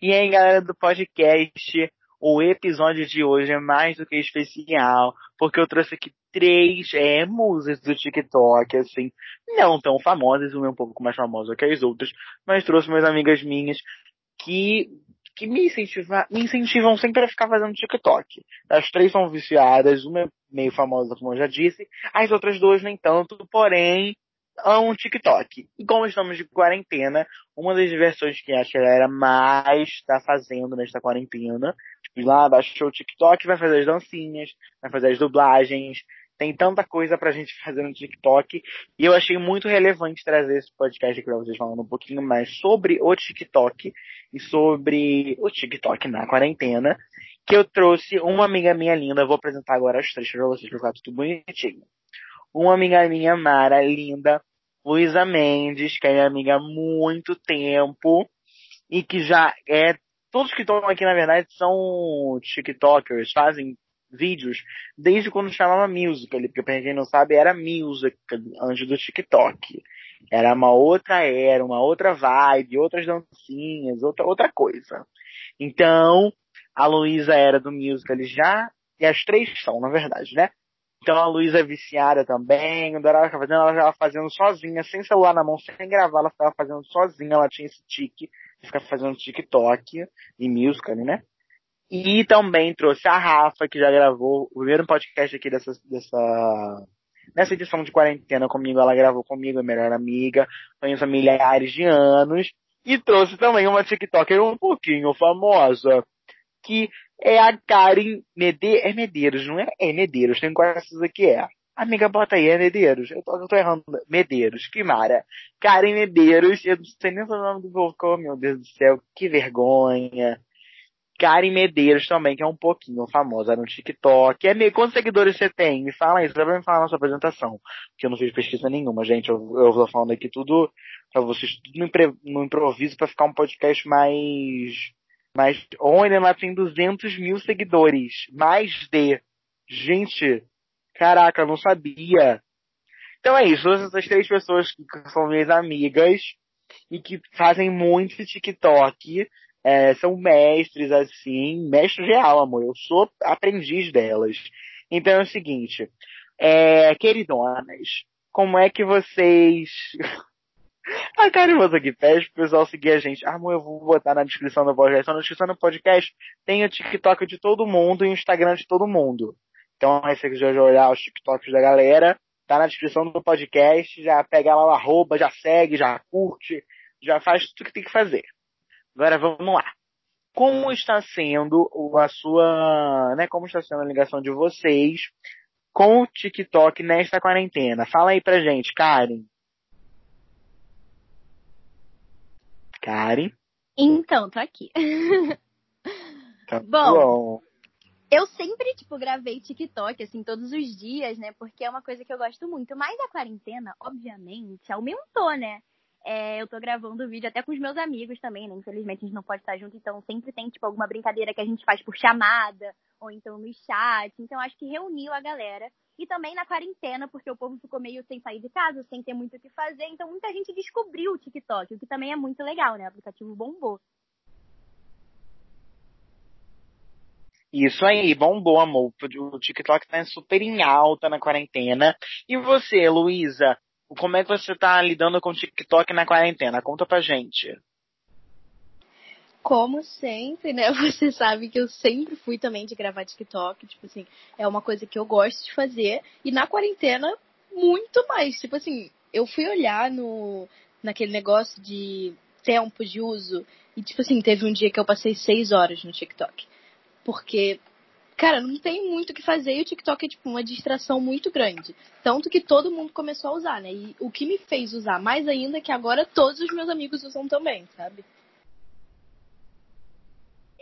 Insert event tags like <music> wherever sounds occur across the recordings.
E aí, galera do podcast, o episódio de hoje é mais do que especial, porque eu trouxe aqui três é, musas do TikTok, assim, não tão famosas, uma é um pouco mais famosa que as outras, mas trouxe umas amigas minhas que que me, incentiva, me incentivam sempre a ficar fazendo TikTok. As três são viciadas, uma é meio famosa, como eu já disse, as outras duas nem tanto, porém, amam TikTok. E como estamos de quarentena, uma das diversões que a galera mais está fazendo nesta quarentena, tipo, lá baixou o TikTok, vai fazer as dancinhas, vai fazer as dublagens, tem tanta coisa pra gente fazer no TikTok. E eu achei muito relevante trazer esse podcast aqui pra vocês falando um pouquinho mais sobre o TikTok e sobre o TikTok na quarentena. Que eu trouxe uma amiga minha linda, vou apresentar agora as três pra vocês, pra ficar tudo bonitinho. Uma amiga minha, Mara, linda, Luísa Mendes, que é minha amiga há muito tempo, e que já é, todos que estão aqui na verdade são TikTokers, fazem vídeos desde quando chamava Musical, porque pra quem não sabe era Musical antes do TikTok. Era uma outra era, uma outra vibe, outras dancinhas, outra, outra coisa. Então, a Luísa era do Musical já, e as três são, na verdade, né? Então a Luísa é viciada também, o ela fazendo, ela estava fazendo sozinha, sem celular na mão, sem gravar, ela estava fazendo sozinha, ela tinha esse tique de ficar fazendo TikTok e musical, né? E também trouxe a Rafa, que já gravou o primeiro podcast aqui dessa, dessa, nessa edição de quarentena comigo. Ela gravou comigo, a melhor amiga, conheço há milhares de anos. E trouxe também uma TikToker um pouquinho famosa, que é a Karen Mede é Medeiros, não é? É Medeiros, tenho quase certeza que é. Amiga, bota aí, é Medeiros. Eu tô, tô errando. Medeiros, que mara. Karen Medeiros, eu não sei nem o nome do vocal, meu Deus do céu, que vergonha. Karen Medeiros também, que é um pouquinho famosa no TikTok. É meio, quantos seguidores você tem? Me fala isso, vai me falar na sua apresentação. Que eu não fiz pesquisa nenhuma, gente. Eu, eu tô falando aqui tudo pra vocês, tudo no, impre, no improviso pra ficar um podcast mais, mais, olha, ela tem 200 mil seguidores. Mais de. Gente, caraca, eu não sabia. Então é isso, essas três pessoas que são minhas amigas e que fazem muito TikTok é, são mestres, assim, mestre real, amor. Eu sou aprendiz delas. Então é o seguinte, é, queridonas, como é que vocês. A Carimosa aqui pede pro pessoal seguir a gente. Ah, amor, eu vou botar na descrição do podcast. Na descrição do podcast tem o TikTok de todo mundo e o Instagram de todo mundo. Então, aí você quiser olhar os TikToks da galera, tá na descrição do podcast, já pega lá o arroba, já segue, já curte, já faz tudo que tem que fazer. Agora vamos lá. Como está sendo a sua, né, como está sendo a ligação de vocês com o TikTok nesta quarentena? Fala aí pra gente, Karen. Karen? Então, tô aqui. <laughs> Tá bom, bom, eu sempre, tipo, gravei TikTok, assim, todos os dias, né? Porque é uma coisa que eu gosto muito. Mas a quarentena, obviamente, aumentou, né? É, eu tô gravando vídeo até com os meus amigos também, né? Infelizmente a gente não pode estar junto, então sempre tem, tipo, alguma brincadeira que a gente faz por chamada, ou então no chat. Então acho que reuniu a galera. E também na quarentena, porque o povo ficou meio sem sair de casa, sem ter muito o que fazer. Então muita gente descobriu o TikTok, o que também é muito legal, né? O aplicativo bombou. Isso aí, bombou, amor. O TikTok tá super em alta na quarentena. E você, Luísa, como é que você tá lidando com o TikTok na quarentena? Conta pra gente. Como sempre, né? <laughs> Você sabe que eu sempre fui também de gravar TikTok. Tipo assim, é uma coisa que eu gosto de fazer. E na quarentena, muito mais. Tipo assim, eu fui olhar no naquele negócio de tempo de uso. E, tipo assim, teve um dia que eu passei seis horas no TikTok. Porque cara, não tem muito o que fazer e o TikTok é tipo uma distração muito grande. Tanto que todo mundo começou a usar, né? E o que me fez usar mais ainda é que agora todos os meus amigos usam também, sabe?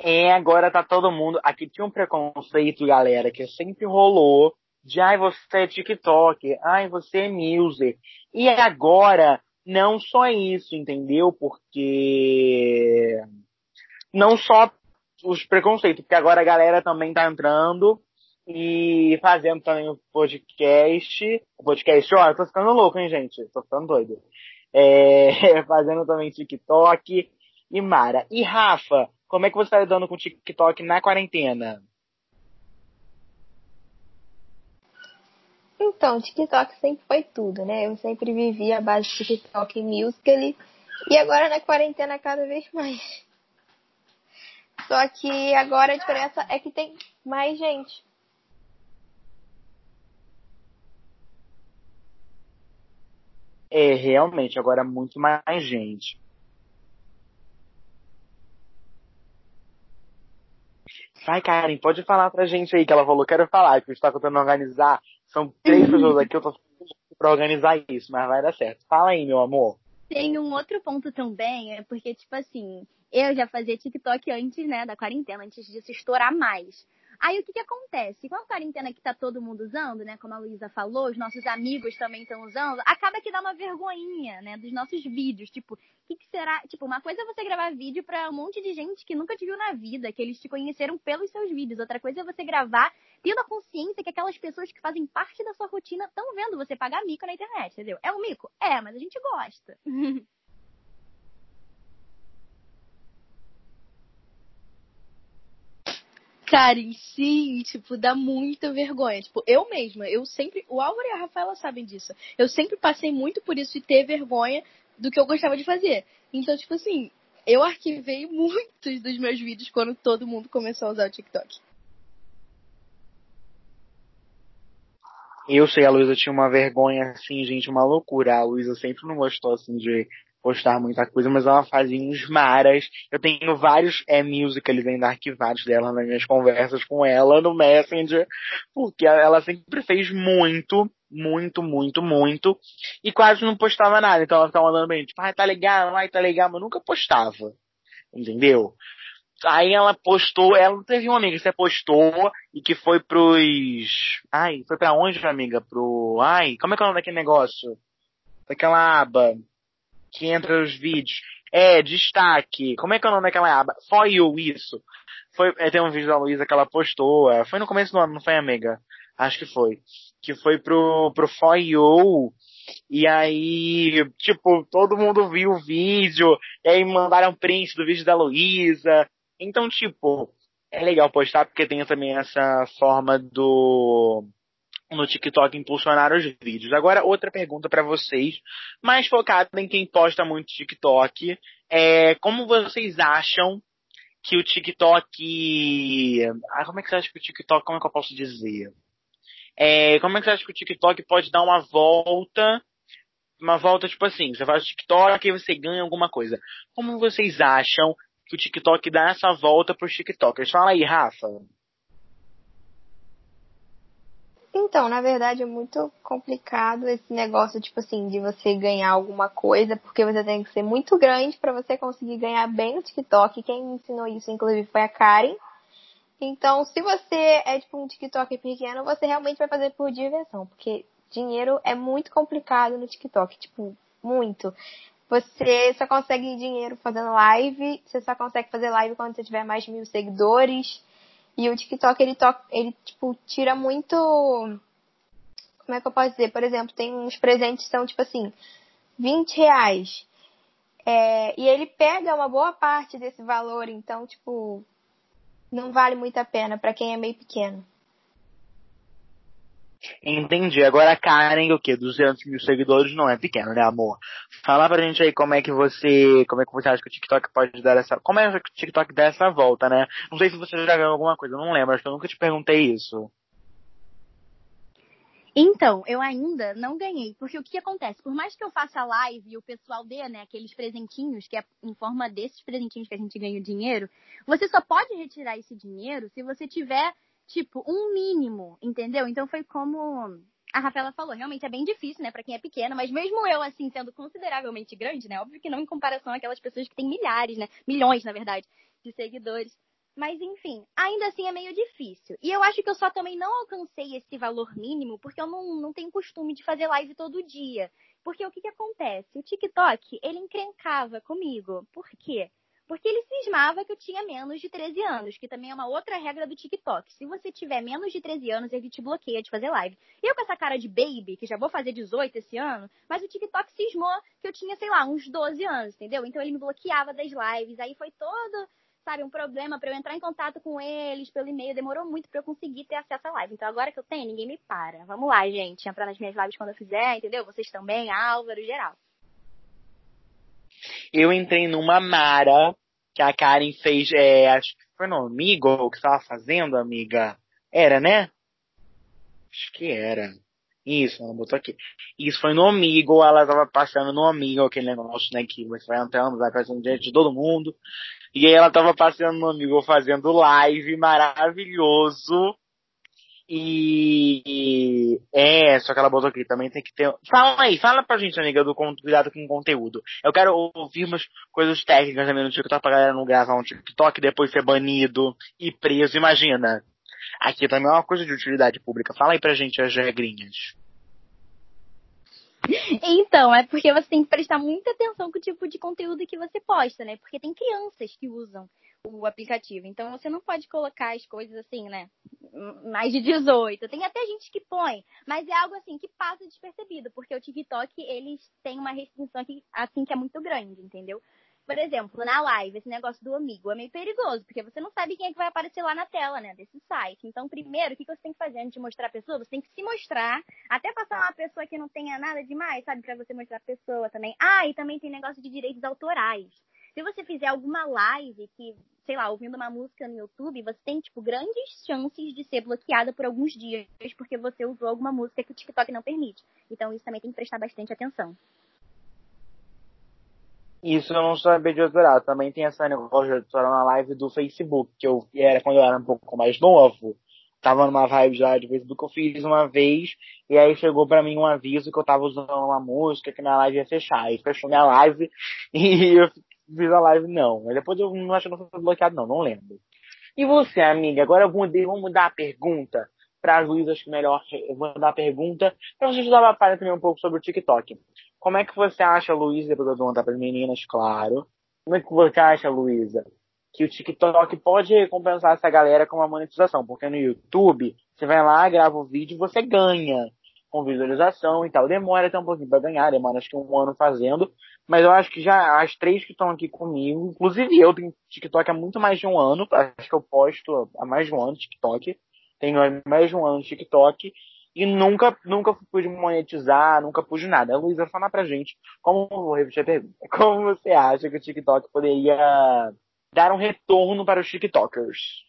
É, agora tá todo mundo. Aqui tinha um preconceito, galera, que sempre rolou. De ai, você é TikTok, ai, você é Music. E agora, não só isso, entendeu? Porque não só os preconceitos, porque agora a galera também tá entrando e fazendo também o podcast. O podcast, ó, eu tô ficando louco, hein, gente? Tô ficando doido. É, <laughs> fazendo também TikTok. E Mara, e Rafa, Como é que você tá lidando com o TikTok na quarentena? Então, TikTok sempre foi tudo, né? Eu sempre vivi a base de TikTok e Musical.ly. E agora na quarentena cada vez mais. Só que agora a diferença é que tem mais gente. É, realmente, agora é muito mais gente. Sai, Karen, pode falar pra gente aí que ela falou, quero falar, que está tentando organizar. São três pessoas aqui, eu tô pra organizar isso, mas vai dar certo. Fala aí, meu amor. Tem um outro ponto também, é porque, tipo assim, eu já fazia TikTok antes, né, da quarentena, antes disso estourar mais. Aí o que que acontece? Com a quarentena que tá todo mundo usando, né? Como a Luísa falou, os nossos amigos também estão usando, acaba que dá uma vergonhinha, né? Dos nossos vídeos. Tipo, o que, que, será? Tipo, uma coisa é você gravar vídeo pra um monte de gente que nunca te viu na vida, que eles te conheceram pelos seus vídeos. Outra coisa é você gravar tendo a consciência que aquelas pessoas que fazem parte da sua rotina estão vendo você pagar mico na internet, entendeu? É um mico? É, mas a gente gosta. <laughs> Karen, sim, tipo, dá muita vergonha. Tipo, eu mesma, eu sempre. O Álvaro e a Rafaela sabem disso. Eu sempre passei muito por isso e ter vergonha do que eu gostava de fazer. Então, tipo assim, eu arquivei <laughs> muitos dos meus vídeos quando todo mundo começou a usar o TikTok. Eu sei, a Luísa tinha uma vergonha, assim, gente, uma loucura. A Luísa sempre não gostou, assim, de postar muita coisa, mas ela fazia uns maras. Eu tenho vários é, musicals ainda arquivados dela nas minhas conversas com ela no Messenger, porque ela sempre fez muito, muito, muito, muito, e quase não postava nada. Então ela ficava mandando bem, tipo, ai, tá legal, ai, tá legal, mas nunca postava. Entendeu? Aí ela postou, ela teve uma amiga que você postou e que foi pros. Ai, foi pra onde, amiga? Pro. Ai, como é que é o nome daquele negócio? Daquela aba que entra os vídeos. É, destaque. Como é que é o nome daquela aba? For You, isso. Foi, é, tem um vídeo da Luísa que ela postou. É, foi no começo do ano, não foi, amiga? Acho que foi. Que foi pro, pro You. E aí, tipo, todo mundo viu o vídeo. E aí mandaram print do vídeo da Luísa. Então, tipo, é legal postar porque tem também essa forma do no TikTok impulsionar os vídeos. Agora, outra pergunta para vocês, mais focada em quem posta muito TikTok, é como vocês acham que o TikTok, ah, como é que você acha que o TikTok, como é que eu posso dizer? É, como é que você acha que o TikTok pode dar uma volta, uma volta tipo assim, você faz o TikTok e você ganha alguma coisa. Como vocês acham que o TikTok dá essa volta para os TikTokers? Fala aí, Rafa. Então, na verdade é muito complicado esse negócio, tipo assim, de você ganhar alguma coisa, porque você tem que ser muito grande para você conseguir ganhar bem no TikTok. Quem me ensinou isso, inclusive, foi a Karen. Então, se você é tipo um TikTok pequeno, você realmente vai fazer por diversão, porque dinheiro é muito complicado no TikTok, tipo, muito. Você só consegue dinheiro fazendo live, você só consegue fazer live quando você tiver mais de mil seguidores. E o TikTok, ele, to ele tipo, tira muito. Como é que eu posso dizer? Por exemplo, tem uns presentes que são, tipo assim, 20 reais. É, e ele pega uma boa parte desse valor, então, tipo, não vale muito a pena para quem é meio pequeno. Entendi. Agora a Karen, o quê? 200 mil seguidores não é pequeno, né, amor? Fala pra gente aí como é que você, como é que você acha que o TikTok pode dar essa, como é que o TikTok dá essa volta, né? Não sei se você já ganhou alguma coisa, não lembro, acho que eu nunca te perguntei isso. Então, eu ainda não ganhei, porque o que acontece? Por mais que eu faça live e o pessoal dê, né, aqueles presentinhos, que é em forma desses presentinhos que a gente ganha o dinheiro, você só pode retirar esse dinheiro se você tiver tipo, um mínimo, entendeu? Então foi como a Rafaela falou, realmente é bem difícil, né, para quem é pequena, mas mesmo eu, assim, sendo consideravelmente grande, né, óbvio que não em comparação àquelas pessoas que têm milhares, né, milhões, na verdade, de seguidores. Mas enfim, ainda assim é meio difícil. E eu acho que eu só também não alcancei esse valor mínimo porque eu não, não tenho costume de fazer live todo dia. Porque o que, que acontece? O TikTok, ele encrencava comigo. Por quê? Porque ele cismava que eu tinha menos de 13 anos, que também é uma outra regra do TikTok. Se você tiver menos de 13 anos, ele te bloqueia de fazer live. Eu com essa cara de baby, que já vou fazer 18 esse ano, mas o TikTok cismou que eu tinha, sei lá, uns 12 anos, entendeu? Então ele me bloqueava das lives, aí foi todo sabe, um problema para eu entrar em contato com eles pelo e-mail. Demorou muito para eu conseguir ter acesso à live. Então agora que eu tenho, ninguém me para. Vamos lá, gente. Entrar nas minhas lives quando eu fizer, entendeu? Vocês também, Álvaro, geral. Eu entrei numa Mara que a Karen fez, é, acho que foi no Amigo que estava fazendo, amiga. Era, né? Acho que era. Isso, ela botou aqui. Isso foi no Amigo, ela tava passando no Amigo, aquele negócio, né, que você vai entrando, vai passando diante de todo mundo. E aí ela tava passando no Amigo fazendo live maravilhoso. E, é, só que ela botou aqui, também tem que ter. Fala aí, fala pra gente, amiga, do cuidado com o conteúdo. Eu quero ouvir umas coisas técnicas também no TikTok pra galera não gravar um TikTok e depois ser banido e preso, imagina. Aqui também é uma coisa de utilidade pública. Fala aí pra gente as regrinhas. Então, é porque você tem que prestar muita atenção com o tipo de conteúdo que você posta, né? Porque tem crianças que usam o aplicativo. Então você não pode colocar as coisas assim, né? Mais de 18. Tem até gente que põe, mas é algo assim que passa despercebido, porque o TikTok, eles têm uma restrição aqui, assim que é muito grande, entendeu? Por exemplo, na live, esse negócio do amigo é meio perigoso, porque você não sabe quem é que vai aparecer lá na tela, né, desse site. Então, primeiro, o que você tem que fazer antes de mostrar a pessoa? Você tem que se mostrar, até passar uma pessoa que não tenha nada demais, sabe, para você mostrar a pessoa também. Ah, e também tem negócio de direitos autorais. Se você fizer alguma live que, sei lá, ouvindo uma música no YouTube, você tem, tipo, grandes chances de ser bloqueada por alguns dias, porque você usou alguma música que o TikTok não permite. Então, isso também tem que prestar bastante atenção. Isso eu não sabia de adorar. Também tem essa negócio de adorar na live do Facebook, que eu era quando eu era um pouco mais novo. Tava numa vibe já de Facebook, eu fiz uma vez, e aí chegou pra mim um aviso que eu tava usando uma música, que minha live ia fechar. Aí fechou minha live, <laughs> e eu fiz a live não. Mas depois eu não acho que não foi bloqueado não, não lembro. E você, amiga? Agora eu mudei, vamos mudar a pergunta para as Luísa, acho que melhor eu vou dar a pergunta pra gente dar uma palha também um pouco sobre o TikTok. Como é que você acha, Luísa, depois eu vou perguntar para as meninas, claro. Como é que você acha, Luísa, que o TikTok pode recompensar essa galera com uma monetização? Porque no YouTube, você vai lá, grava o vídeo e você ganha com visualização e tal. Demora até um pouquinho para ganhar, demora acho que um ano fazendo. Mas eu acho que já as três que estão aqui comigo, inclusive eu tenho TikTok há muito mais de um ano, acho que eu posto há mais de um ano TikTok. Tenho mais de um ano TikTok e nunca, nunca pude monetizar, nunca pude nada. Luísa, fala pra gente, como, vou repetir a pergunta, <laughs> como você acha que o TikTok poderia dar um retorno para os TikTokers?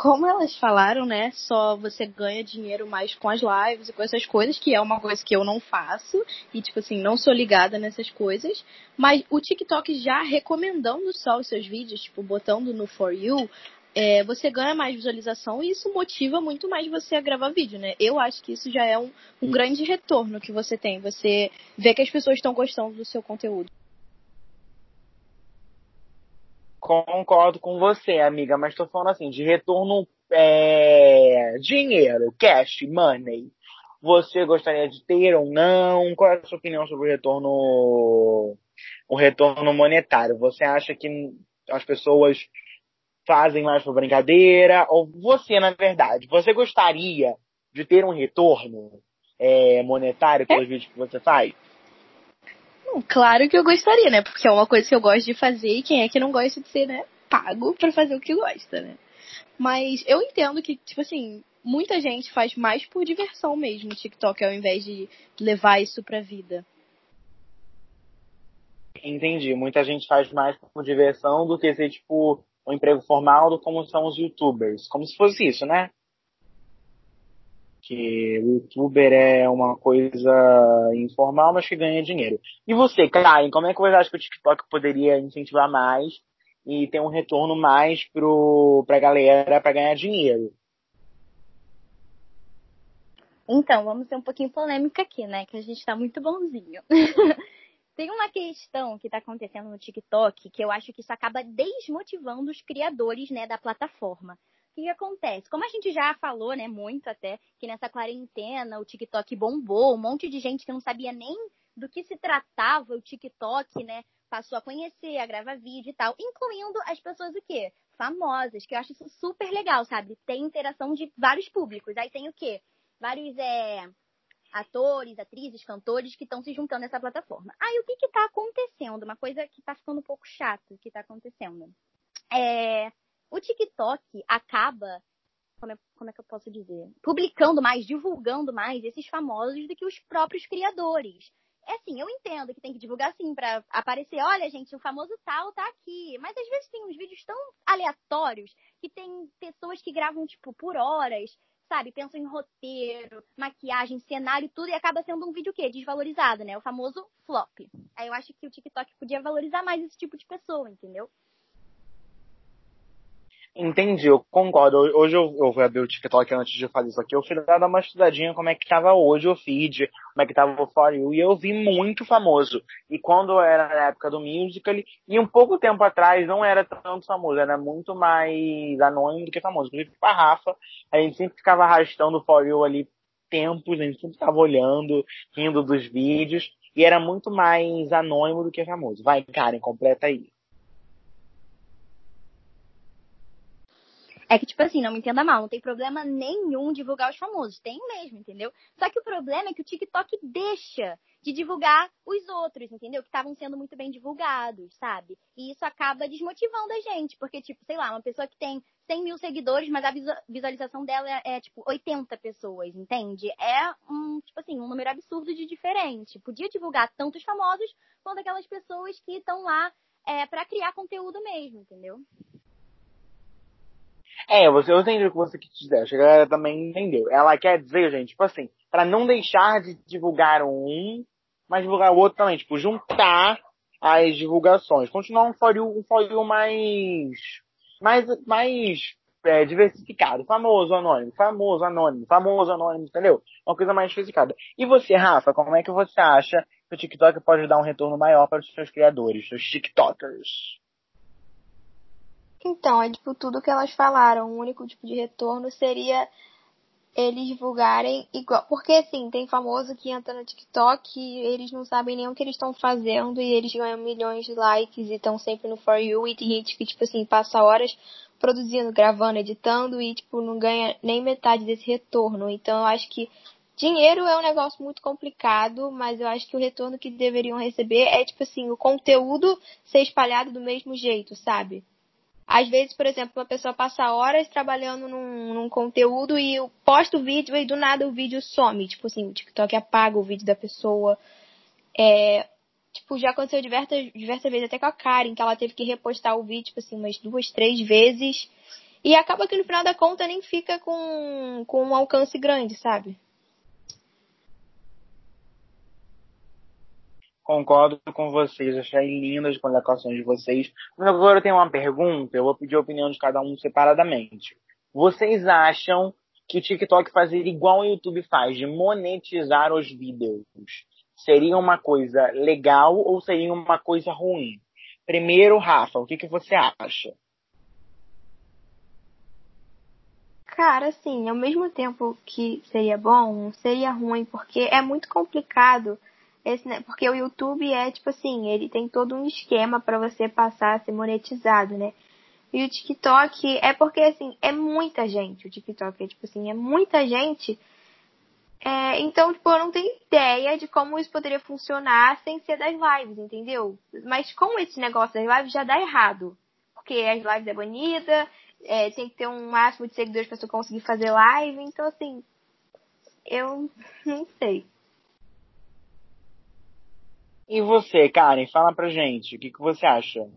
Como elas falaram, né? Só você ganha dinheiro mais com as lives e com essas coisas, que é uma coisa que eu não faço. E, tipo assim, não sou ligada nessas coisas. Mas o TikTok já recomendando só os seus vídeos, tipo, botando no For You, é, você ganha mais visualização e isso motiva muito mais você a gravar vídeo, né? Eu acho que isso já é um, um grande retorno que você tem. Você vê que as pessoas estão gostando do seu conteúdo. Concordo com você, amiga, mas estou falando assim, de retorno é, dinheiro, cash, money. Você gostaria de ter ou não? Qual é a sua opinião sobre o retorno, o retorno monetário? Você acha que as pessoas fazem mais por brincadeira? Ou você, na verdade, você gostaria de ter um retorno é, monetário pelos é? vídeos que você faz? Claro que eu gostaria, né? Porque é uma coisa que eu gosto de fazer e quem é que não gosta de ser, né, pago para fazer o que gosta, né? Mas eu entendo que, tipo assim, muita gente faz mais por diversão mesmo no TikTok ao invés de levar isso pra vida. Entendi. Muita gente faz mais por diversão do que ser, tipo, um emprego formal do como são os youtubers. Como se fosse isso, né? Que o youtuber é uma coisa informal, mas que ganha dinheiro. E você, Karen, como é que você acha que o TikTok poderia incentivar mais e ter um retorno mais pro, pra galera para ganhar dinheiro? Então, vamos ser um pouquinho polêmica aqui, né? Que a gente tá muito bonzinho. <laughs> Tem uma questão que está acontecendo no TikTok que eu acho que isso acaba desmotivando os criadores, né, da plataforma. Que, acontece? Como a gente já falou, né, muito até, que nessa quarentena o TikTok bombou, um monte de gente que não sabia nem do que se tratava o TikTok, né, passou a conhecer, a gravar vídeo e tal, incluindo as pessoas o quê? Famosas, que eu acho isso super legal, sabe? Tem interação de vários públicos. Aí tem o quê? Vários, é atores, atrizes, cantores que estão se juntando nessa plataforma. Aí o que que tá acontecendo? Uma coisa que tá ficando um pouco chato que tá acontecendo. É, o TikTok acaba, como é, como é que eu posso dizer? Publicando mais, divulgando mais esses famosos do que os próprios criadores. É assim, eu entendo que tem que divulgar sim para aparecer, olha, gente, o famoso tal tá aqui. Mas às vezes tem uns vídeos tão aleatórios que tem pessoas que gravam, tipo, por horas, sabe? Pensam em roteiro, maquiagem, cenário, tudo, e acaba sendo um vídeo o quê? Desvalorizado, né? O famoso flop. Aí eu acho que o TikTok podia valorizar mais esse tipo de pessoa, entendeu? Entendi, eu concordo. Hoje eu, eu vou abrir o TikTok antes de fazer isso aqui. Eu fui dar uma estudadinha como é que tava hoje o feed, como é que tava o For You, e eu vi muito famoso. E quando era na época do musical, e um pouco tempo atrás não era tanto famoso, era muito mais anônimo do que famoso. Inclusive com a Rafa, a gente sempre ficava arrastando o For You ali tempos, a gente sempre ficava olhando, rindo dos vídeos, e era muito mais anônimo do que famoso. Vai, Karen, completa aí. É que, tipo assim, não me entenda mal, não tem problema nenhum divulgar os famosos. Tem mesmo, entendeu? Só que o problema é que o TikTok deixa de divulgar os outros, entendeu? Que estavam sendo muito bem divulgados, sabe? E isso acaba desmotivando a gente, porque, tipo, sei lá, uma pessoa que tem 100 mil seguidores, mas a visualização dela é, é, tipo, 80 pessoas, entende? É um, tipo assim, um número absurdo de diferente. Podia divulgar tanto os famosos quanto aquelas pessoas que estão lá é, para criar conteúdo mesmo, entendeu? É, você, eu entendi o que você quis dizer. Acho que ela também entendeu. Ela quer dizer, gente, tipo assim, para não deixar de divulgar um, mas divulgar o outro também. Tipo, juntar as divulgações. Continuar um for you, um for you mais, mais, mais é, diversificado. Famoso, anônimo, famoso, anônimo, famoso, anônimo, entendeu? Uma coisa mais diversificada. E você, Rafa, como é que você acha que o TikTok pode dar um retorno maior para os seus criadores, seus TikTokers? Então, é tipo tudo que elas falaram. O único tipo de retorno seria eles divulgarem igual. Porque assim, tem famoso que entra no TikTok e eles não sabem nem o que eles estão fazendo e eles ganham milhões de likes e estão sempre no For You. E tem gente que, tipo assim, passa horas produzindo, gravando, editando e, tipo, não ganha nem metade desse retorno. Então eu acho que dinheiro é um negócio muito complicado, mas eu acho que o retorno que deveriam receber é, tipo assim, o conteúdo ser espalhado do mesmo jeito, sabe? Às vezes, por exemplo, uma pessoa passa horas trabalhando num, num conteúdo e posta o vídeo e do nada o vídeo some. Tipo assim, o TikTok apaga o vídeo da pessoa. É, tipo, já aconteceu diversas, diversas vezes, até com a Karen, que ela teve que repostar o vídeo, tipo assim, umas duas, três vezes. E acaba que no final da conta nem fica com, com um alcance grande, sabe? Concordo com vocês, achei lindas as colocações de vocês. Mas agora eu tenho uma pergunta, eu vou pedir a opinião de cada um separadamente. Vocês acham que o TikTok fazer igual o YouTube faz, de monetizar os vídeos, seria uma coisa legal ou seria uma coisa ruim? Primeiro, Rafa, o que, que você acha? Cara, assim, ao mesmo tempo que seria bom, seria ruim, porque é muito complicado esse, né, porque o YouTube é tipo assim, ele tem todo um esquema para você passar a ser monetizado, né? E o TikTok é porque assim, é muita gente. O TikTok é tipo assim, é muita gente. É, então, tipo, eu não tenho ideia de como isso poderia funcionar sem ser das lives, entendeu? Mas com esse negócio das lives já dá errado. Porque as lives é bonita, é, tem que ter um máximo de seguidores para você conseguir fazer live. Então, assim, eu <laughs> não sei. E você, Karen, fala pra gente, o que, que você acha?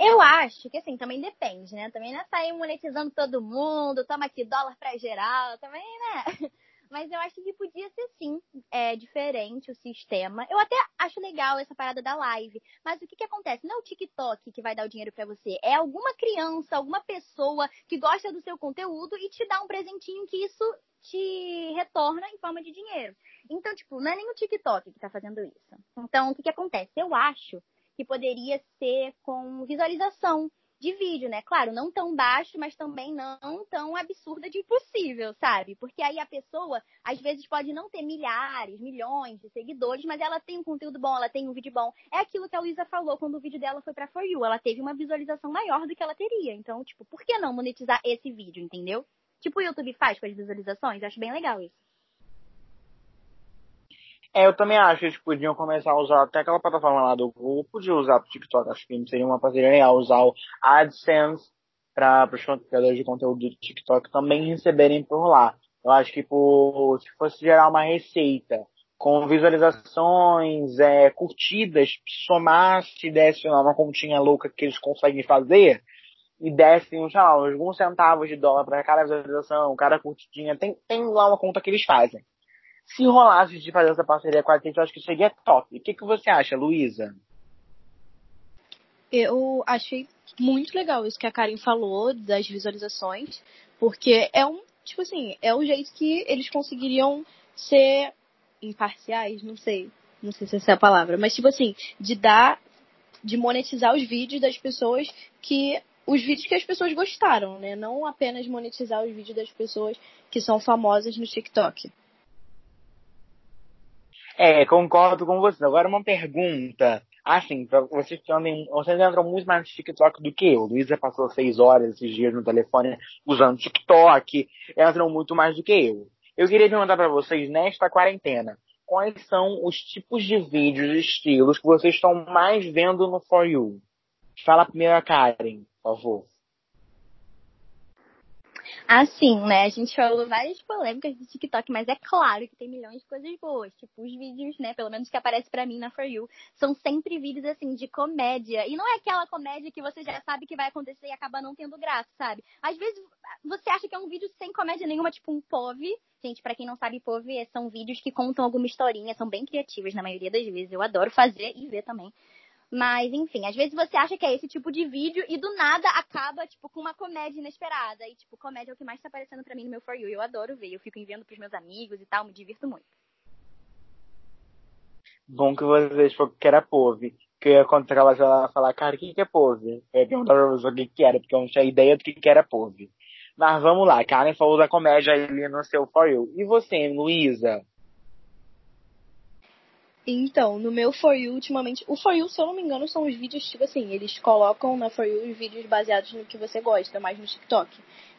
Eu acho que assim, também depende, né? Também não é sair monetizando todo mundo, toma aqui dólar pra geral, também, né? Mas eu acho que podia ser sim é, diferente o sistema. Eu até acho legal essa parada da live. Mas o que, que acontece? Não é o TikTok que vai dar o dinheiro para você. É alguma criança, alguma pessoa que gosta do seu conteúdo e te dá um presentinho que isso te retorna em forma de dinheiro. Então, tipo, não é nem o TikTok que tá fazendo isso. Então, o que, que acontece? Eu acho que poderia ser com visualização de vídeo, né? Claro, não tão baixo, mas também não tão absurda de impossível, sabe? Porque aí a pessoa, às vezes, pode não ter milhares, milhões de seguidores, mas ela tem um conteúdo bom, ela tem um vídeo bom. É aquilo que a Luísa falou quando o vídeo dela foi pra For You. Ela teve uma visualização maior do que ela teria. Então, tipo, por que não monetizar esse vídeo, entendeu? Tipo o YouTube faz com as visualizações, acho bem legal isso. É, eu também acho que eles podiam começar a usar até aquela plataforma lá do Google, podia usar pro TikTok, acho que seria uma parceria legal, usar o AdSense para os criadores de conteúdo do TikTok também receberem por lá. Eu acho que por, se fosse gerar uma receita com visualizações, é, curtidas, somasse, desse uma continha louca que eles conseguem fazer, e dessem, sei lá, alguns centavos de dólar para cada visualização, cada curtidinha, tem, tem lá uma conta que eles fazem. Se rolasse de fazer essa parceria com a gente, eu acho que seria top. O que, que você acha, Luísa? Eu achei muito legal isso que a Karen falou das visualizações, porque é um, tipo assim, é o jeito que eles conseguiriam ser imparciais, não sei, não sei se essa é a palavra, mas tipo assim, de dar, de monetizar os vídeos das pessoas que os vídeos que as pessoas gostaram, né? Não apenas monetizar os vídeos das pessoas que são famosas no TikTok. É, concordo com você. Agora uma pergunta. Assim, vocês que vocês entram muito mais no TikTok do que eu. Luísa passou seis horas esses dias no telefone usando TikTok. Entram muito mais do que eu. Eu queria perguntar para vocês, nesta quarentena, quais são os tipos de vídeos, estilos que vocês estão mais vendo no For You? Fala primeiro a Karen, por favor. Assim, né? A gente falou várias polêmicas do TikTok, mas é claro que tem milhões de coisas boas. Tipo, os vídeos, né? Pelo menos que aparece para mim na For You, são sempre vídeos, assim, de comédia. E não é aquela comédia que você já sabe que vai acontecer e acaba não tendo graça, sabe? Às vezes você acha que é um vídeo sem comédia nenhuma, tipo um POV. Gente, para quem não sabe, POV são vídeos que contam alguma historinha, são bem criativos na maioria das vezes. Eu adoro fazer e ver também. Mas, enfim, às vezes você acha que é esse tipo de vídeo e do nada acaba, tipo, com uma comédia inesperada. E, tipo, comédia é o que mais tá aparecendo pra mim no meu For You. Eu adoro ver. Eu fico enviando pros meus amigos e tal, me divirto muito. Bom que vocês falaram que era POV. Que eu ia contar ela já falar, cara, o que, é POV? Eu ia perguntar pra você o que, era, porque eu não tinha ideia do que, que era POV. Mas vamos lá, Karen falou da comédia ali no seu For You. E você, Luísa? Então, no meu For You, ultimamente, o For You, se eu não me engano, são os vídeos, tipo assim, eles colocam na For You os vídeos baseados no que você gosta, mais no TikTok.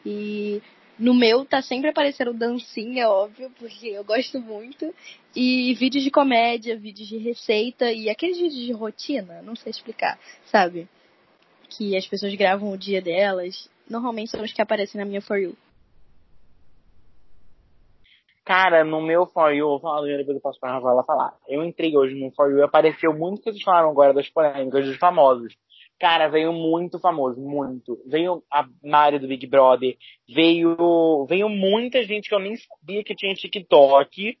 E no meu tá sempre aparecendo dancinha, óbvio, porque eu gosto muito. E vídeos de comédia, vídeos de receita e aqueles vídeos de rotina, não sei explicar, sabe? Que as pessoas gravam o dia delas. Normalmente são os que aparecem na minha For You. Cara, no meu For You, vou falar depois eu passo pra Rafaela falar. Eu entrei hoje no For You e apareceu muito que vocês falaram agora das polêmicas, dos famosos. Cara, veio muito famoso, muito. Veio a Mari do Big Brother, veio, veio muita gente que eu nem sabia que tinha TikTok.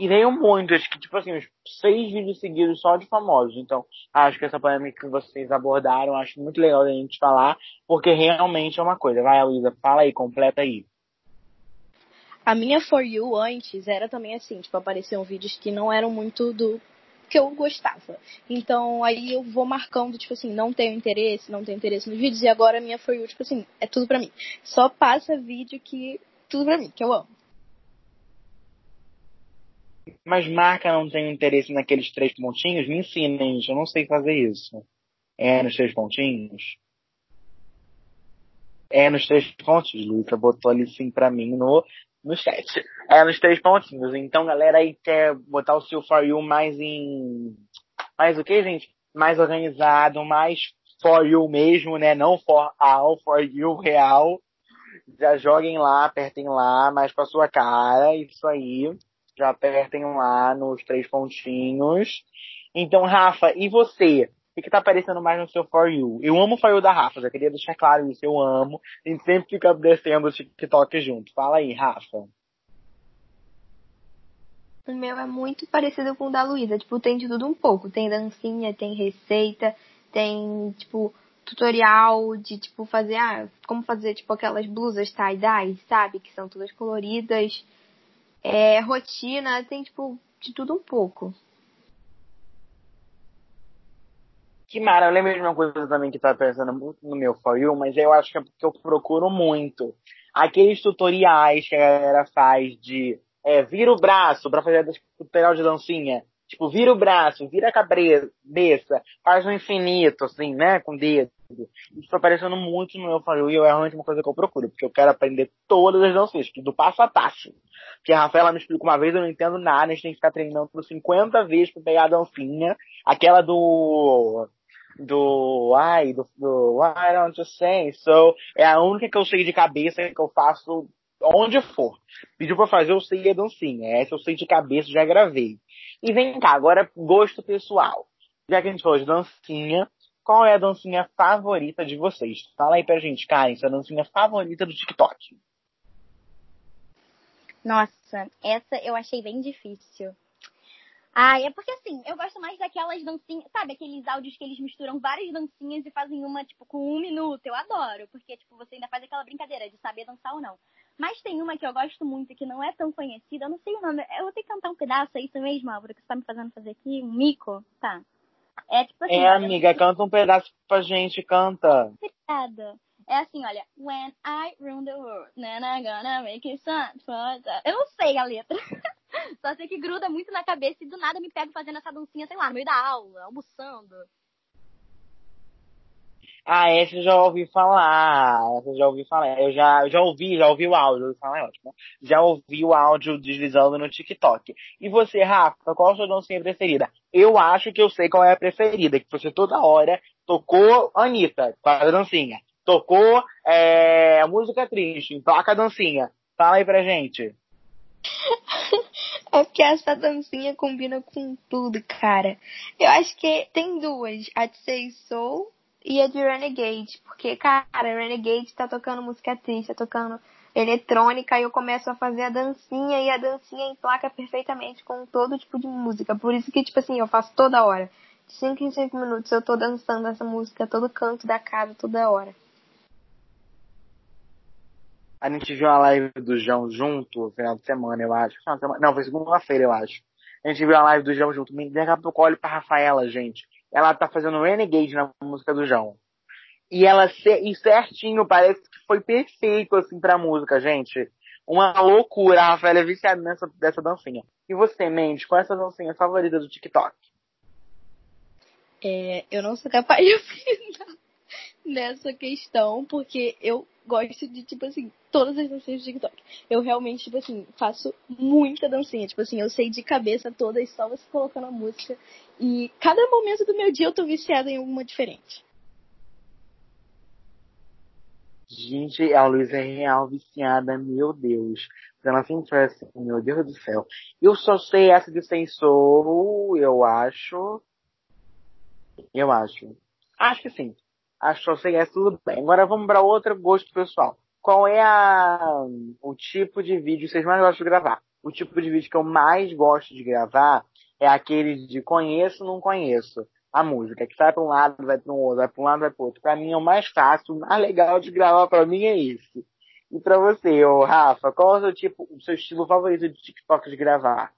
E veio muitos, que tipo assim, uns seis vídeos seguidos só de famosos. Então, acho que essa polêmica que vocês abordaram, acho muito legal a gente falar, porque realmente é uma coisa. Vai, Luísa, fala aí, completa aí. A minha For You antes era também assim, tipo, apareciam vídeos que não eram muito do que eu gostava. Então aí eu vou marcando, tipo assim, não tenho interesse, não tenho interesse nos vídeos, e agora a minha For You, tipo assim, é tudo pra mim. Só passa vídeo que. Tudo pra mim, que eu amo. Mas marca não tem interesse naqueles três pontinhos? Me ensinem, eu não sei fazer isso. É nos três pontinhos? É nos três pontos, Luca botou ali sim pra mim no no chat. É, nos três pontinhos. Então, galera aí quer botar o seu For You mais em. Mais o que, gente? Mais organizado, mais For You mesmo, né? Não For All, For You real. Já joguem lá, apertem lá, mais com a sua cara. Isso aí. Já apertem lá nos três pontinhos. Então, Rafa, e você? O que tá aparecendo mais no seu For You? Eu amo o For You da Rafa, já queria deixar claro isso, eu amo. A gente sempre fica descendo o TikTok junto. Fala aí, Rafa. O meu é muito parecido com o da Luísa, tipo, tem de tudo um pouco. Tem dancinha, tem receita, tem, tipo, tutorial de, tipo, fazer, ah, como fazer, tipo, aquelas blusas tie-dye, sabe? Que são todas coloridas. É, rotina, tem, tipo, de tudo um pouco. Que mara, eu lembro de uma coisa também que tá pensando muito no meu For You, mas eu acho que é porque eu procuro muito. Aqueles tutoriais que a galera faz de é, vira o braço para fazer tutorial de dancinha. Tipo, vira o braço, vira a cabeça, faz um infinito, assim, né, com dedo. Isso tá aparecendo muito no meu falho e é realmente uma coisa que eu procuro, porque eu quero aprender todas as danças, do passo a passo. Porque a Rafaela me explicou uma vez, eu não entendo nada, a gente tem que ficar treinando por 50 vezes pra pegar a dancinha. Aquela do do ai, do, do I don't you say so, é a única que eu sei de cabeça que eu faço onde for. Pediu pra fazer, eu sei a dancinha. Essa eu sei de cabeça, já gravei. E vem cá, agora gosto pessoal. Já que a gente falou de dancinha, qual é a dancinha favorita de vocês? Fala aí pra gente, Karen, sua dancinha favorita do TikTok. Nossa, essa eu achei bem difícil. Ah, é porque assim, eu gosto mais daquelas dancinhas, sabe, aqueles áudios que eles misturam várias dancinhas e fazem uma, tipo, com um minuto. Eu adoro, porque, tipo, você ainda faz aquela brincadeira de saber dançar ou não. Mas tem uma que eu gosto muito, que não é tão conhecida, eu não sei o nome. Eu vou ter que cantar um pedaço, é isso mesmo, Álvaro, que você tá me fazendo fazer aqui? Um mico? Tá. É tipo assim. É, amiga, canta um pedaço pra gente, canta. Obrigada. É assim, olha. When I run the world, then I'm gonna make it sun. Eu não sei a letra. <laughs> <laughs> Só sei que gruda muito na cabeça e do nada me pego fazendo essa dancinha, sei lá, no meio da aula, almoçando. Ah, essa eu já ouvi falar. Essa eu já ouvi falar. Eu já, eu já ouvi, já ouvi o áudio. Falar é ótimo. Já ouvi o áudio deslizando no TikTok. E você, Rafa, qual a sua dancinha preferida? Eu acho que eu sei qual é a preferida. Que você toda hora tocou Anitta com a dancinha. Tocou é, música triste, toca a dancinha. Fala aí pra gente. <laughs> É porque essa dancinha combina com tudo, cara. Eu acho que tem duas. A de Say Soul e a de Renegade. Porque, cara, Renegade tá tocando música triste, tá tocando eletrônica e eu começo a fazer a dancinha e a dancinha emplaca perfeitamente com todo tipo de música. Por isso que, tipo assim, eu faço toda hora. De 5 em 5 minutos eu tô dançando essa música todo canto da casa, toda hora. A gente viu a live do João junto, no final de semana, eu acho. Não, foi segunda-feira, eu acho. A gente viu a live do João junto. Me a pouco olho pra Rafaela, gente ela tá fazendo Renegade na música do João. E ela, e certinho, parece que foi perfeito, assim, pra música, gente. Uma loucura, a Rafaela é viciada nessa, dessa dancinha. E você, Mendes, qual é a sua dancinha favorita do TikTok? É, eu não sou capaz de <laughs> opinar nessa questão, porque eu gosto de, tipo assim, todas as dancinhas do TikTok. Eu realmente, tipo assim, faço muita dancinha. Tipo assim, eu sei de cabeça todas, só você colocando a música. E cada momento do meu dia eu tô viciada em alguma diferente. Gente, a Luísa é real viciada, meu Deus. Ela sempre foi assim, meu Deus do céu. Eu só sei essa de Sensor, eu acho. Eu acho. Acho que sim. Acho que só sei essa tudo bem. Agora vamos para outro gosto pessoal. Qual é a, o tipo de vídeo que vocês mais gostam de gravar? O tipo de vídeo que eu mais gosto de gravar é aquele de conheço, não conheço. A música, que sai para um lado, vai para um outro, vai para um lado, vai para outro. Para mim é o mais fácil, o mais legal de gravar para mim é esse. E para você, ô Rafa, qual é o seu tipo, o seu estilo favorito de TikTok de gravar?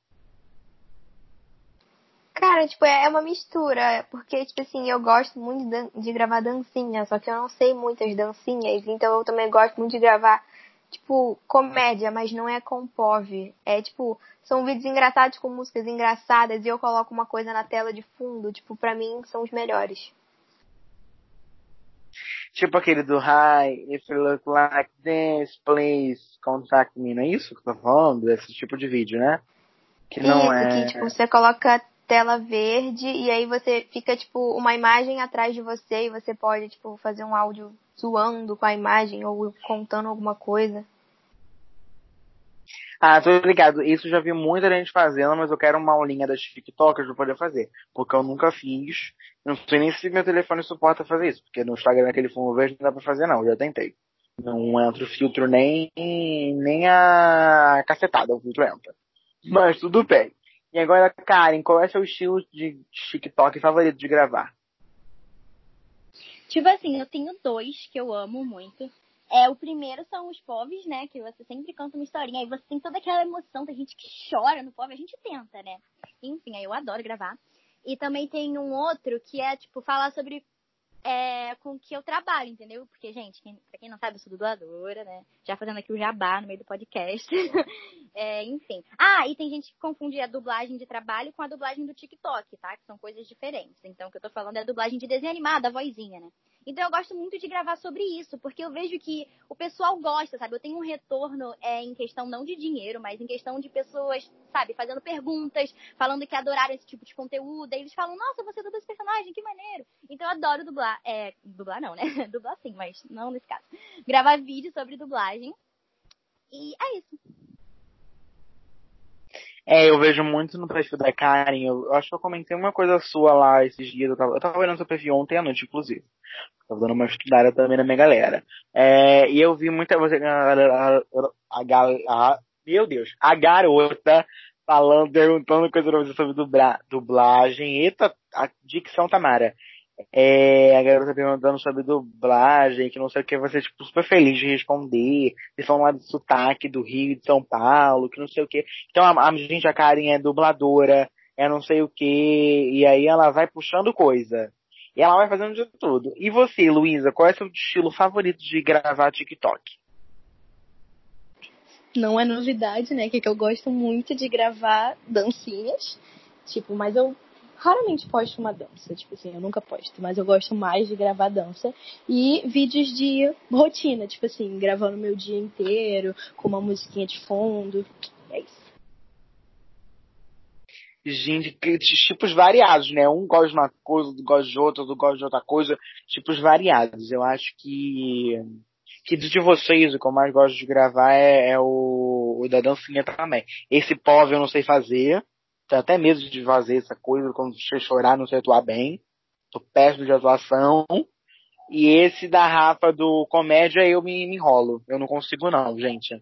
Cara, tipo, é uma mistura, porque, tipo assim, eu gosto muito de, de gravar dancinha, só que eu não sei muitas dancinhas, então eu também gosto muito de gravar tipo, comédia, mas não é com POV. É tipo, são vídeos engraçados com músicas engraçadas e eu coloco uma coisa na tela de fundo, tipo, pra mim são os melhores. Tipo aquele do Hi, if you look like this, please contact me. Não é isso que eu tô falando? Esse tipo de vídeo, né? Que não isso, é. Que, tipo, você coloca tela verde e aí você fica, tipo, uma imagem atrás de você e você pode, tipo, fazer um áudio zoando com a imagem ou contando alguma coisa. Ah, tô ligado. Isso já vi muita gente fazendo, mas eu quero uma aulinha das TikTokers pra poder fazer. Porque eu nunca fiz. Não sei nem se meu telefone suporta fazer isso. Porque no Instagram aquele fundo verde não dá pra fazer não, já tentei. Não entra o filtro nem, nem a cacetada, o filtro entra. Mas tudo bem. E agora, Karen, qual é seu estilo de TikTok favorito de gravar? Tipo assim, eu tenho dois que eu amo muito. É, o primeiro são os povos, né? Que você sempre canta uma historinha. Aí você tem toda aquela emoção, tem gente que chora no povo, a gente tenta, né? Enfim, aí eu adoro gravar. E também tem um outro que é, tipo, falar sobre é, com que eu trabalho, entendeu? Porque, gente, quem, pra quem não sabe, eu sou dubladora, né? Já fazendo aqui o jabá no meio do podcast. <laughs> é, enfim. Ah, e tem gente que confunde a dublagem de trabalho com a dublagem do TikTok, tá? Que são coisas diferentes. Então, o que eu tô falando é a dublagem de desenho animado, a vozinha, né? Então eu gosto muito de gravar sobre isso, porque eu vejo que o pessoal gosta, sabe? Eu tenho um retorno é, em questão não de dinheiro, mas em questão de pessoas, sabe, fazendo perguntas, falando que adoraram esse tipo de conteúdo. Aí eles falam, nossa, você dubla esse personagem, que maneiro. Então eu adoro dublar. É, dublar não, né? <laughs> dublar sim, mas não nesse caso. Gravar vídeo sobre dublagem. E é isso. É, eu vejo muito no perfil da Karen. Eu, eu, acho que eu comentei uma coisa sua lá esses dias. Eu tava, eu tava olhando seu perfil ontem à noite, inclusive. Tava dando uma estudada também na minha galera. É, e eu vi muita você. A, a, a, meu Deus, a garota falando, perguntando coisa pra você sobre dubla, dublagem. Eita, a dicção Tamara. É, a garota perguntando sobre dublagem, que não sei o que, você, tipo, super feliz de responder. Eles falam lá do sotaque do Rio de São Paulo, que não sei o que. Então a, a gente, a Karen é dubladora, é não sei o que, e aí ela vai puxando coisa. E ela vai fazendo de tudo. E você, Luísa, qual é o seu estilo favorito de gravar TikTok? Não é novidade, né? Que, é que eu gosto muito de gravar dancinhas. Tipo, mas eu raramente posto uma dança, tipo assim, eu nunca posto, mas eu gosto mais de gravar dança e vídeos de rotina, tipo assim, gravando meu dia inteiro, com uma musiquinha de fundo. É isso. Gente, tipos variados, né? Um gosta de uma coisa, outro gosta de outra, outro gosta de outra coisa. Tipos variados. Eu acho que que de vocês, o que eu mais gosto de gravar é, é o, o, da dancinha também. Esse POV eu não sei fazer, tenho até medo de fazer essa coisa quando você chorar, não sei atuar bem. Tô péssimo de atuação. E esse da Rafa do comédia eu me, me enrolo. Eu não consigo não, gente.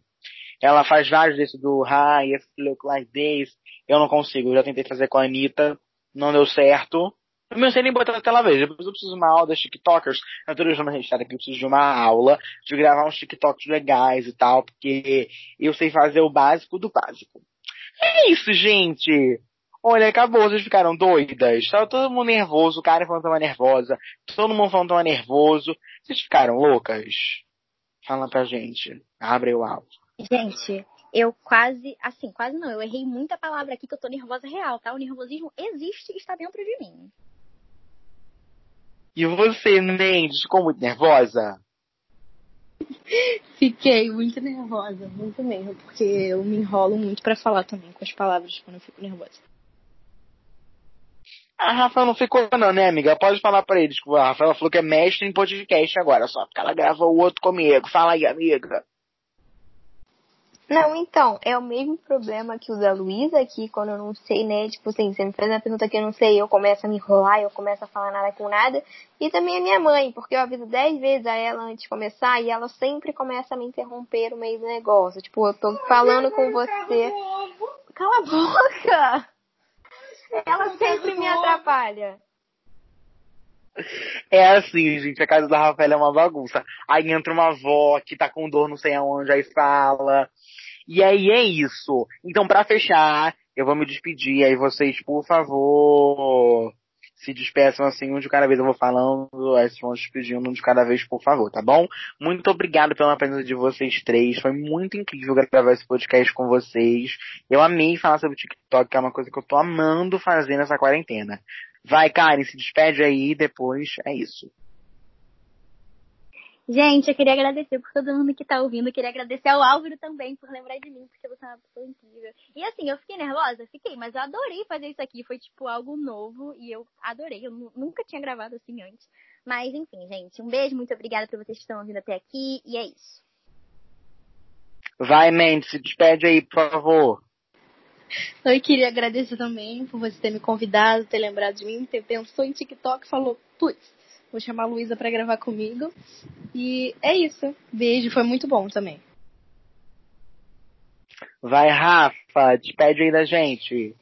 Ela faz vários desse do Hi, if look like this. Eu não consigo. Eu já tentei fazer com a Anitta. Não deu certo. Eu não sei nem botar na tela vez. Depois eu preciso de uma aula das TikTokers. Eu tô deixando registrado aqui. Eu preciso de uma aula. De gravar uns TikToks legais e tal. Porque eu sei fazer o básico do básico. É isso, gente. Olha, acabou, vocês ficaram doidas. Tava todo mundo nervoso, o cara falando tava nervosa, todo mundo falando tava nervoso. Vocês ficaram loucas? Fala pra gente. Abre o áudio. Gente, eu quase, assim, quase não, eu errei muita palavra aqui que eu tô nervosa real, tá? O nervosismo existe e está dentro de mim. E você, Mendes, ficou muito nervosa? <laughs> Fiquei muito nervosa, muito mesmo, porque eu me enrolo muito para falar também com as palavras quando eu fico nervosa. A Rafa não ficou não, né, amiga? Pode falar pra eles. A Rafaela falou que é mestre em podcast agora, só porque ela grava o outro comigo. Fala aí, amiga. Não, então, é o mesmo problema que o da Luísa aqui, quando eu não sei, né? Tipo assim, você me faz uma pergunta que eu não sei, eu começo a me enrolar, eu começo a falar nada com nada. E também a minha mãe, porque eu aviso dez vezes a ela antes de começar e ela sempre começa a me interromper no meio do negócio. Tipo, eu tô falando com você. Cala a boca! Ela sempre me atrapalha. É assim, gente, a casa da Rafaela é uma bagunça. Aí entra uma avó que tá com dor não sei aonde, aí fala. E aí é isso. Então, para fechar, eu vou me despedir. Aí vocês, por favor, se despeçam assim, um de cada vez eu vou falando, aí vocês vão despedindo um de cada vez, por favor, tá bom? Muito obrigado pela presença de vocês três. Foi muito incrível gravar esse podcast com vocês. Eu amei falar sobre o TikTok, que é uma coisa que eu tô amando fazer nessa quarentena. Vai, Karen, se despede aí depois é isso. Gente, eu queria agradecer por todo mundo que tá ouvindo. Eu queria agradecer ao Álvaro também por lembrar de mim, porque você é uma pessoa incrível. E assim, eu fiquei nervosa? Fiquei, mas eu adorei fazer isso aqui. Foi tipo algo novo e eu adorei. Eu nunca tinha gravado assim antes. Mas enfim, gente, um beijo, muito obrigada por vocês que estão ouvindo até aqui. E é isso. Vai, Mendes, se despede aí, por favor. Eu queria agradecer também por você ter me convidado, ter lembrado de mim, ter pensou em TikTok e falou, putz, Vou chamar a Luísa para gravar comigo. E é isso. Beijo, foi muito bom também. Vai, Rafa, despede aí da gente.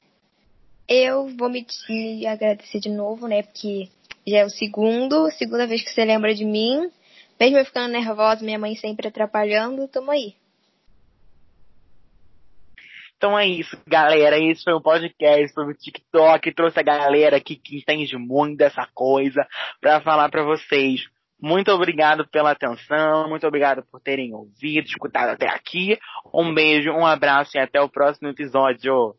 Eu vou me, me agradecer de novo, né? Porque já é o segundo, segunda vez que você lembra de mim. Mesmo eu ficando nervosa, minha mãe sempre atrapalhando, tamo aí. Então é isso, galera. Esse foi um podcast sobre o TikTok. Trouxe a galera aqui que entende muito dessa coisa para falar para vocês. Muito obrigado pela atenção, muito obrigado por terem ouvido, escutado até aqui. Um beijo, um abraço e até o próximo episódio.